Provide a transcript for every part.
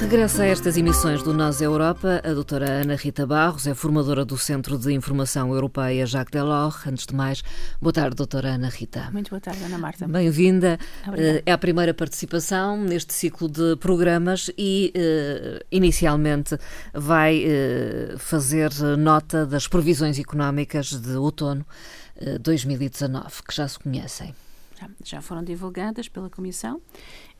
Regressa a estas emissões do Nós Europa a doutora Ana Rita Barros, é formadora do Centro de Informação Europeia Jacques Delors. Antes de mais, boa tarde, doutora Ana Rita. Muito boa tarde, Ana Marta. Bem-vinda. É a primeira participação neste ciclo de programas e, uh, inicialmente, vai uh, fazer nota das previsões económicas de outono uh, 2019, que já se conhecem. Já, já foram divulgadas pela Comissão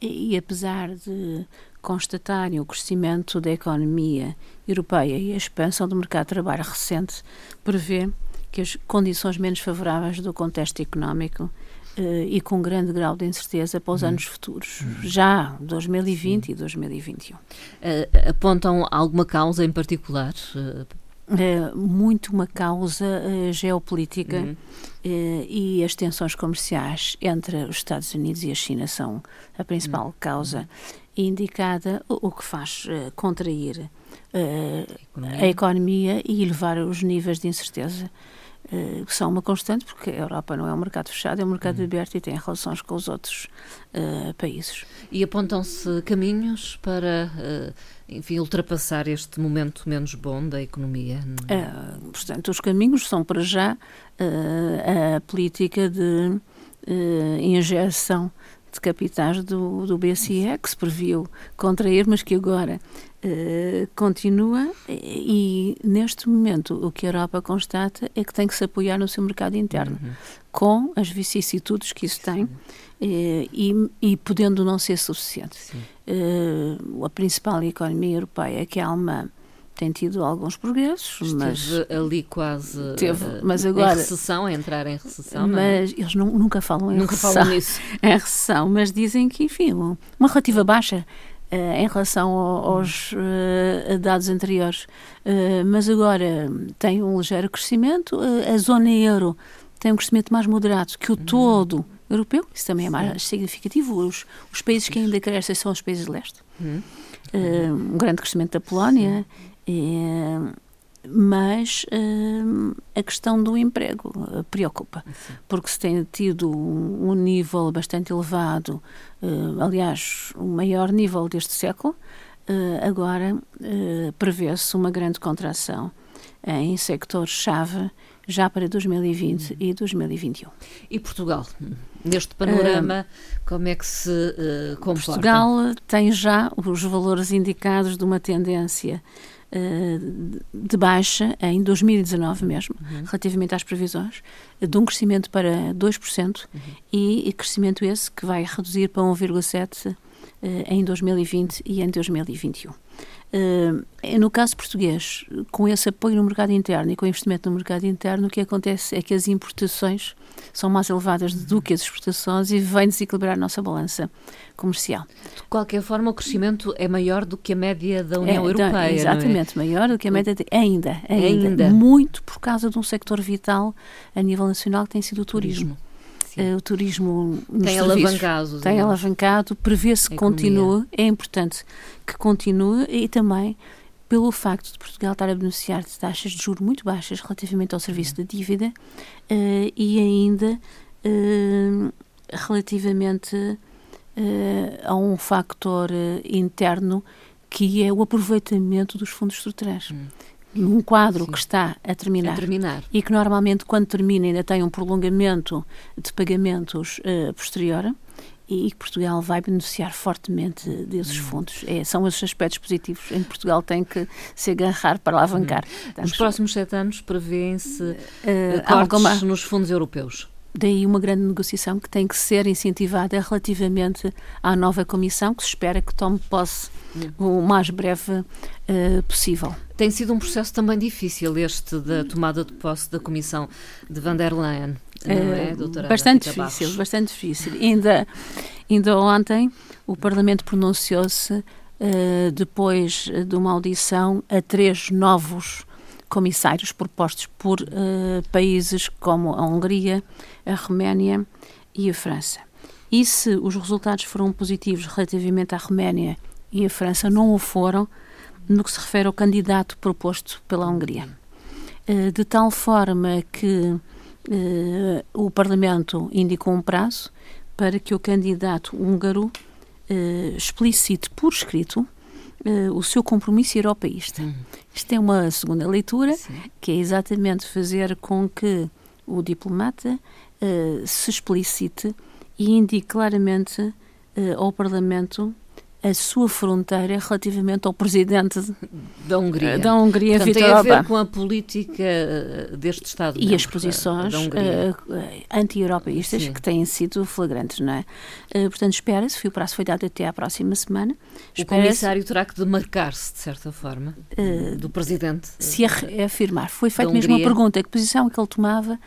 e, e apesar de constatarem o crescimento da economia europeia e a expansão do mercado de trabalho recente, prevê que as condições menos favoráveis do contexto económico eh, e com grande grau de incerteza para os hum. anos futuros, hum. já 2020 Sim. e 2021. Uh, eh, apontam alguma causa em particular? Uh, Uh, muito uma causa uh, geopolítica uhum. uh, e as tensões comerciais entre os Estados Unidos e a China são a principal uhum. causa indicada, o, o, que faz contrair economia. a economia e elevar os níveis de incerteza uh, que são uma constante, porque a Europa não é um mercado fechado, é um mercado uhum. aberto e tem relações com os outros uh, países. E apontam-se caminhos para, uh, enfim, ultrapassar este momento menos bom da economia? Uh, portanto, os caminhos são para já a política de injeção de capitais do, do BCE, que se previu contrair, mas que agora uh, continua. E, neste momento, o que a Europa constata é que tem que se apoiar no seu mercado interno, uhum. com as vicissitudes que isso tem. Uh, e, e, podendo não ser suficiente. Uh, a principal economia europeia, que é a alemã, tem tido alguns progressos, Esteve mas ali quase teve, mas agora em recessão, a entrar em recessão. Mas não? eles não, nunca falam em nunca recessão, falam nisso. em recessão, mas dizem que enfim uma relativa baixa uh, em relação aos uh, dados anteriores, uh, mas agora tem um ligeiro crescimento. a zona euro tem um crescimento mais moderado que o uhum. todo europeu. Isso também é mais Sim. significativo. Os, os países que ainda crescem são os países de leste. Uhum. um grande crescimento da Polónia. Sim é, mas uh, a questão do emprego uh, preocupa, Sim. porque se tem tido um, um nível bastante elevado, uh, aliás, o maior nível deste século, agora prevê-se uma grande contração em sectores-chave já para 2020 uhum. e 2021. E Portugal? Neste panorama, como é que se uh, comporta? Portugal tem já os valores indicados de uma tendência eh, de baixa em 2019 mesmo, uhum. relativamente às previsões, de um crescimento para 2% uhum. e, e crescimento esse que vai reduzir para 1,7% eh, em 2020 e em 2021. Uh, no caso português, com esse apoio no mercado interno e com o investimento no mercado interno, o que acontece é que as importações são mais elevadas do que as exportações e vem desequilibrar a nossa balança comercial. De qualquer forma, o crescimento é maior do que a média da União é, então, Europeia. É? Exatamente, é? maior do que a média, de, ainda, ainda, ainda. Muito por causa de um sector vital a nível nacional que tem sido o turismo. Uh, o turismo tem alavancado. Tem alavancado, prevê-se que continue, é importante que continue e também pelo facto de Portugal estar a beneficiar de taxas de juros muito baixas relativamente ao serviço uhum. da dívida uh, e ainda uh, relativamente uh, a um factor interno que é o aproveitamento dos fundos estruturais. Hum. Num quadro Sim. que está a terminar, a terminar, e que normalmente, quando termina, ainda tem um prolongamento de pagamentos posterior, e que Portugal vai beneficiar fortemente desses hum. fundos. É, são esses aspectos positivos em que Portugal tem que se agarrar para alavancar. Hum. Nos próximos sete anos prevêem-se uh, cortes alguma... nos fundos europeus. Daí uma grande negociação que tem que ser incentivada relativamente à nova comissão, que se espera que tome posse hum. o mais breve uh, possível. Tem sido um processo também difícil este da tomada de posse da comissão de van der Leyen. É, é, doutora bastante difícil, Barros. bastante difícil. Ainda, ainda ontem o Parlamento pronunciou-se uh, depois de uma audição a três novos comissários propostos por uh, países como a Hungria, a Roménia e a França. E se os resultados foram positivos relativamente à Roménia e a França não o foram, no que se refere ao candidato proposto pela Hungria. Uh, de tal forma que uh, o Parlamento indicou um prazo para que o candidato húngaro explicite por escrito o seu compromisso europeísta. Uhum. Isto é uma segunda leitura, Sim. que é exatamente fazer com que o diplomata se explicite e indique claramente ao Parlamento a sua fronteira relativamente ao presidente da Hungria, da Hungria Portanto, tem a ver com a política eh, deste Estado e as posições uh, anti-europeístas que têm sido flagrantes, não é? Portanto, espera-se, o prazo foi dado até à próxima semana. O comissário terá que demarcar-se, de certa forma, uh, do presidente. Se afirmar. Foi feita mesmo uma pergunta, que posição é que ele tomava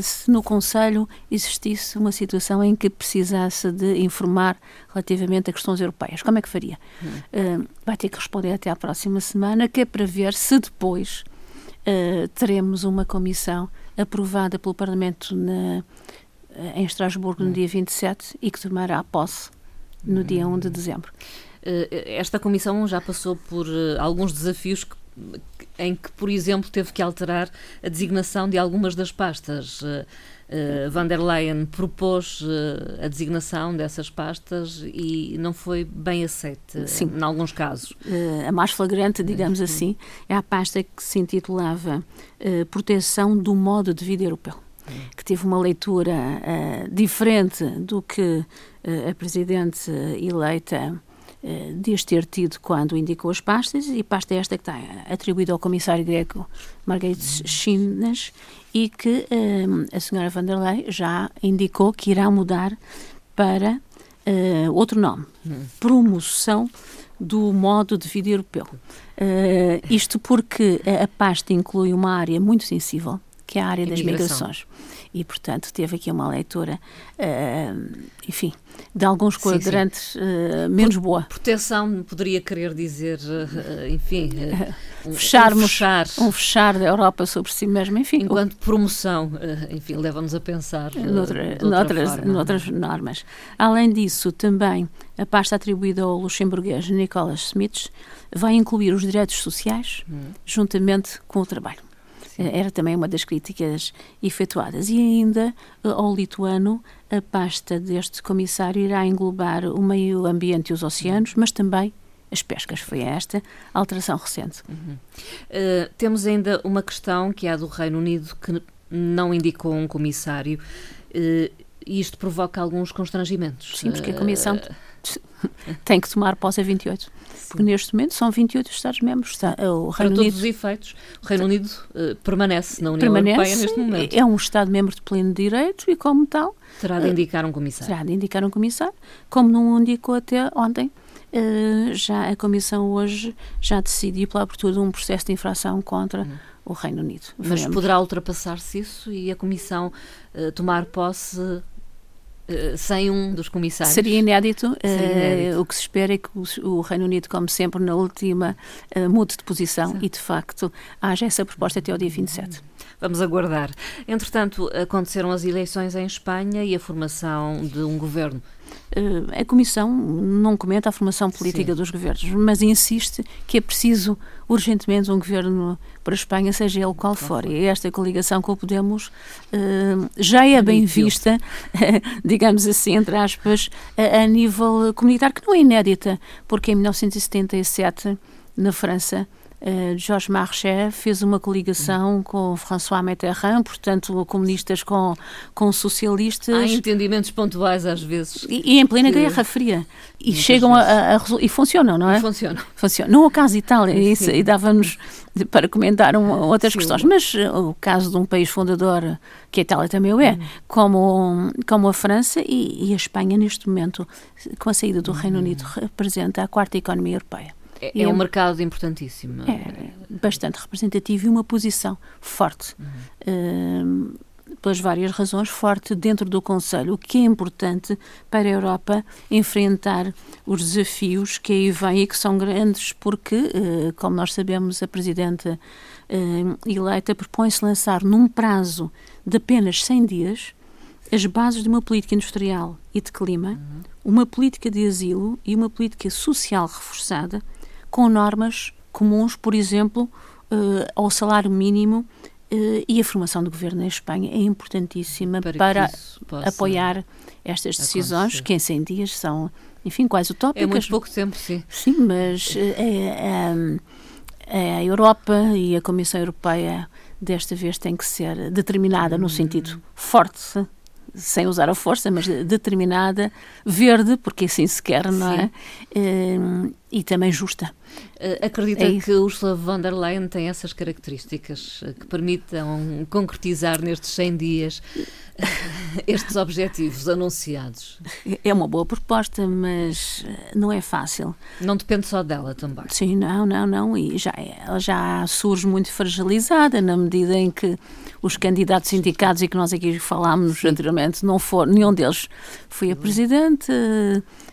se no Conselho existisse uma situação em que precisasse de informar relativamente a questões europeias. Como é que faria? Hum. Uh, vai ter que responder até à próxima semana, que é para ver se depois uh, teremos uma comissão aprovada pelo Parlamento na, em Estrasburgo no hum. dia 27 e que tomará posse no dia 1 de hum. dezembro. Esta comissão já passou por alguns desafios que em que, por exemplo, teve que alterar a designação de algumas das pastas. Uh, van der Leyen propôs uh, a designação dessas pastas e não foi bem aceite, Sim. em alguns casos. Uh, a mais flagrante, digamos assim, é a pasta que se intitulava Proteção do Modo de Vida Europeu, que teve uma leitura diferente do que a Presidente eleita diz ter tido quando indicou as pastas, e pasta esta que está atribuída ao comissário grego Margaritis Chinas e que um, a senhora van der Leyen já indicou que irá mudar para uh, outro nome, promoção do modo de vida europeu. Uh, isto porque a pasta inclui uma área muito sensível, que é a área das migrações e, portanto, teve aqui uma leitura, uh, enfim, de alguns quadrantes sim, sim. Uh, menos boa. Proteção poderia querer dizer, uh, enfim, um, fecharmos um fechar. um fechar da Europa sobre si mesmo, enfim. Enquanto o... promoção, enfim, leva-nos a pensar noutra, noutras, forma. noutras normas. Além disso, também a pasta atribuída ao luxemburguês Nicolas Smith vai incluir os direitos sociais hum. juntamente com o trabalho. Eh, era também uma das críticas efetuadas. E ainda eh, ao lituano, a pasta deste comissário irá englobar o meio ambiente e os oceanos, mas também as pescas. Foi esta a alteração recente. Uhum. Uh, temos ainda uma questão que é a do Reino Unido, que não indicou um comissário. Uh, e isto provoca alguns constrangimentos. Sim, porque a Comissão tem que tomar posse a 28. Porque neste momento são 28 Estados-membros. O Reino Para Unido, todos os efeitos, o Reino Unido uh, permanece na União permanece, Europeia neste momento. É um Estado-membro de pleno direito e, como tal. Terá de indicar um comissário. Terá de indicar um comissário, como não indicou até ontem. Uh, já a Comissão hoje já decidiu pela abertura de um processo de infração contra hum. o Reino Unido. Mas Veremos. poderá ultrapassar-se isso e a Comissão uh, tomar posse eh, sem um dos comissários. Seria inédito. Seria inédito. Uh, o que se espera é que o, o, Reino Unido, como sempre, na última, uh, mude de posição Sim. e, de facto, haja essa proposta até ao dia 27. Vamos aguardar. Entretanto, aconteceram as eleições em Espanha e a formação de um governo a Comissão não comenta a formação política Sim. dos governos, mas insiste que é preciso urgentemente um governo para a Espanha, seja ele qual for. E esta coligação com o Podemos uh, já é bem vista, digamos assim, entre aspas, a nível comunitário, que não é inédita, porque em 1977, na França, Uh, Georges Marchais fez uma coligação com François Mitterrand, portanto, comunistas com, com socialistas. Há entendimentos pontuais às vezes. E, e em plena que... Guerra Fria. E chegam a, a, a, E funcionam, não é? E funcionam. Funcionam. No caso Itália, isso, e dava-nos para comentar um, outras Sim. questões, mas uh, o caso de um país fundador, que a Itália também o é, hum. como, como a França e, e, a Espanha, neste momento, com a saída do hum. Reino Unido, representa a quarta economia europeia. É, é um mercado importantíssimo. É bastante representativo e uma posição forte. Uhum. Uh, pelas várias razões, forte dentro do Conselho, o que é importante para a Europa enfrentar os desafios que aí vêm e que são grandes, porque, uh, como nós sabemos, a Presidente uh, eleita propõe-se lançar num prazo de apenas 100 dias as bases de uma política industrial e de clima, uhum. uma política de asilo e uma política social reforçada com normas comuns, por exemplo, ao salário mínimo e a formação do governo em Espanha é importantíssima para, para apoiar estas decisões, acontecer. que em 100 dias são, enfim, quase utópicas. É muito pouco tempo, sim. Sim, mas é, é, a Europa e a Comissão Europeia desta vez tem que ser determinada no sentido forte sem usar a força, mas determinada, verde, porque assim se quer, não é? E também justa. Uh, acredita é que Ursula von der Leyen tem essas características uh, que permitam concretizar nestes 100 dias estes objetivos anunciados? É uma boa proposta, mas não é fácil. Não depende só dela também. Sim, não, não, não. E já, ela já surge muito fragilizada na medida em que os candidatos indicados e que nós aqui falámos Sim. anteriormente, não foram, nenhum deles foi a presidente.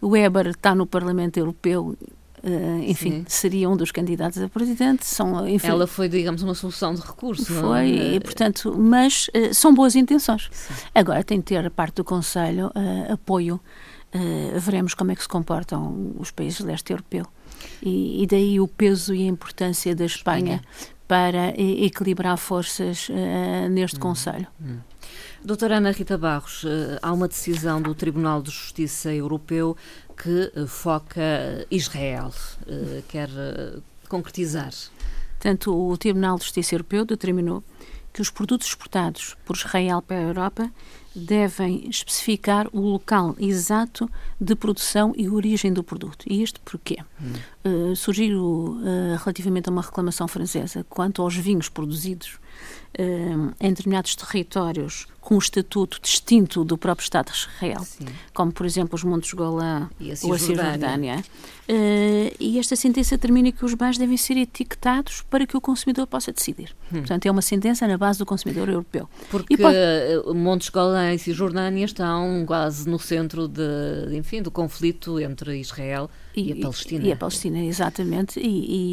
O Weber está no Parlamento Europeu Uh, enfim, Sim. seria um dos candidatos a presidente. São, enfim, Ela foi, digamos, uma solução de recurso. Foi, é? e, portanto, mas uh, são boas intenções. Sim. Agora tem de ter a parte do Conselho uh, apoio. veremos como é que se comportam os países do leste europeu. E, e, daí o peso e a importância da Espanha, Espanha para equilibrar forças neste hum, Conselho. Hum. Doutora Ana Rita Barros, há uma decisão do Tribunal de Justiça Europeu que uh, foca Israel. quer concretizar? Tanto o Tribunal de Justiça Europeu determinou que os produtos exportados por Israel para a Europa devem especificar o local exato de produção e origem do produto. E isto porquê? Hum. Uh, surgiu uh, relativamente a uma reclamação francesa quanto aos vinhos produzidos uh, em determinados territórios com um estatuto distinto do próprio Estado de Israel, Sim. como por exemplo os Montes Golã ou a Cisjordânia. E esta sentença determina que os bens devem ser etiquetados para que o consumidor possa decidir. Hum. Portanto, é uma sentença na base do consumidor europeu. Porque pode... Montes Golã e Cisjordânia estão quase no centro de, enfim, do conflito entre Israel e, e, a Palestina. E a Palestina, exatamente. E,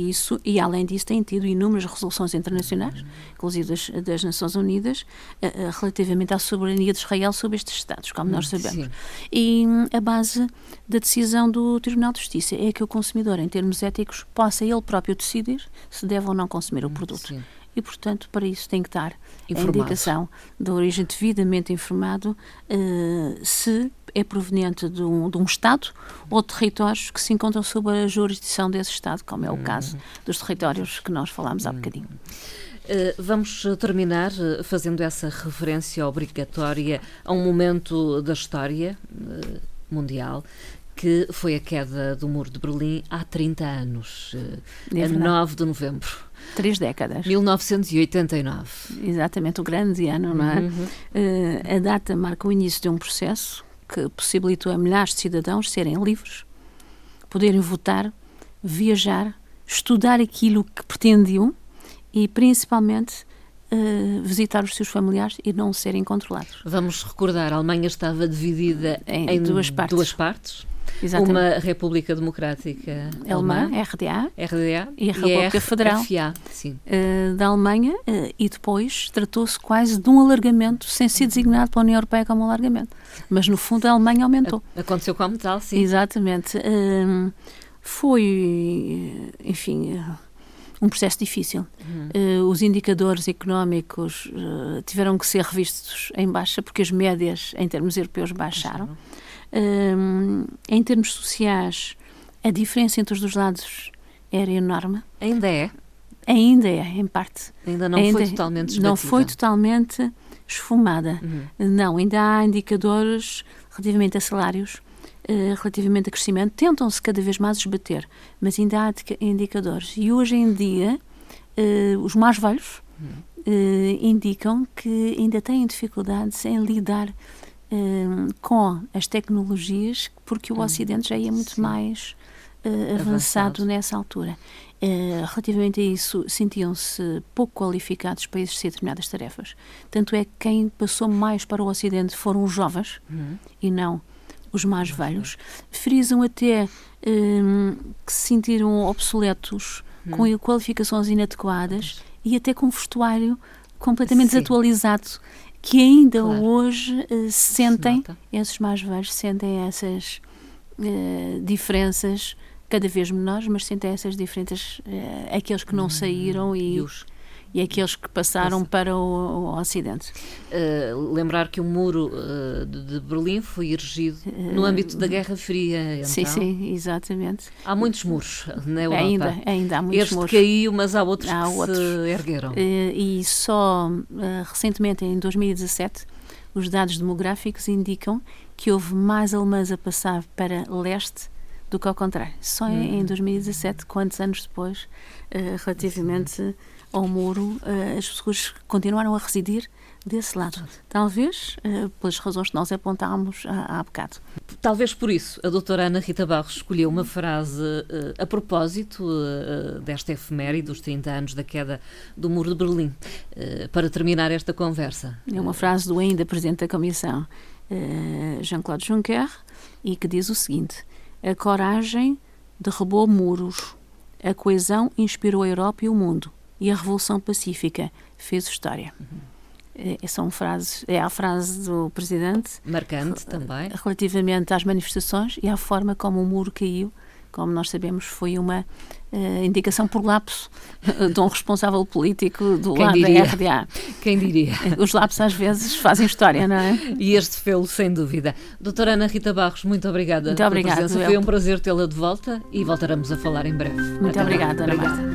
e, isso, e além disso, têm tido inúmeras resoluções internacionais, hum. inclusive das, das Nações Unidas, uh, uh, relativamente à soberania de Israel sobre estes Estados, como nós hum, sabemos. Sim. E um, a base da decisão do Tribunal de Justiça é que o consumidor, em termos éticos, possa ele próprio decidir se deve ou não consumir o hum, produto. Sim e, portanto, para isso tem que dar Informado. a indicação da origem devidamente informado uh, se é proveniente de um, de um, Estado ou territórios que se encontram sob a jurisdição desse Estado, como é o caso uhum. dos territórios que nós falámos há uhum. bocadinho. Uh, vamos terminar uh, fazendo essa referência obrigatória a um momento da história mundial que foi a queda do Muro de Berlim há 30 anos, é a 9 de novembro. Três décadas. 1989. Exatamente, o grande ano, não é? Uhum. a data marca o início de um processo que possibilitou a milhares de cidadãos serem livres, poderem votar, viajar, estudar aquilo que pretendiam e, principalmente, uh, visitar os seus familiares e não serem controlados. Vamos recordar, a Alemanha estava dividida em, em duas partes. Duas partes. Exatamente. Uma República Democrática Alemã, RDA, RDA e a República e Federal FA, sim. Uh, da Alemanha uh, e depois tratou-se quase de um alargamento sem ser designado pela União Europeia como alargamento. Mas no fundo a Alemanha aumentou. Aconteceu como tal, sim. Exatamente. Uh, foi, enfim, um processo difícil. Uhum. Uh, os indicadores económicos uh, tiveram que ser revistos em baixa porque as médias em termos europeus baixaram. Uh, em termos sociais, a diferença entre os dois lados era enorme. Ainda é? Ainda é, em parte. Ainda não ainda foi totalmente esbatida. Não foi totalmente esfumada. Uhum. Não, ainda há indicadores relativamente a salários Uh, relativamente a crescimento, tentam-se cada vez mais esbater, mas ainda há indicadores. E hoje em dia, uh, os mais velhos uh, indicam que ainda têm dificuldades em lidar com as tecnologias, porque o hum, Ocidente já ia muito Sim. mais avançado, avançado, nessa altura. relativamente a isso, sentiam-se pouco qualificados para exercer determinadas tarefas. Tanto é que quem passou mais para o Ocidente foram os jovens uhum. e não os mais velhos, frisam até um, que se sentiram obsoletos, hum. com qualificações inadequadas e até com um vestuário completamente Sim. desatualizado, que ainda claro. hoje uh, sentem, esses mais velhos sentem essas uh, diferenças cada vez menores, mas sentem essas diferenças, uh, aqueles que não hum, saíram e, e os e aqueles que passaram para o, o Ocidente. Uh, lembrar que o muro uh, de Berlim foi erigido no âmbito da Guerra Fria. Então. Sim, sim, exatamente. Há muitos muros na Europa. Ainda, ainda há muitos este muros. caiu, mas há outros há que outros. se ergueram. Uh, e só recentemente, em 2017, os dados demográficos indicam que houve mais alemães a passar para leste do que ao contrário. Só em, em 2017, hum. quantos anos depois, relativamente ao muro, uh, as pessoas continuaram a residir desse lado. Talvez uh, pelas razões que nós apontámos há, há bocado. Talvez por isso a doutora Ana Rita Barros escolheu uma frase uh, a propósito uh, desta efeméride dos 30 anos da queda do Muro de Berlim, para terminar esta conversa. É uma frase do ainda Presidente da Comissão, Jean-Claude Juncker, e que diz o seguinte: A coragem derrubou muros, a coesão inspirou a Europa e o mundo e a Revolução Pacífica fez história. Uhum. É, são frases, é a frase do presidente. Marcante também. Relativamente às manifestações e à forma como o muro caiu. Como nós sabemos, foi uma uh, indicação por lapso de um responsável político do Quem lado diria? da RDA. Quem diria? Os lapsos às vezes fazem história, não é? E este fê-lo, sem dúvida. Doutora Ana Rita Barros, muito obrigada muito obrigada. Foi um prazer tê-la de volta e voltaremos a falar em breve. Muito Até obrigada, Ana Marta.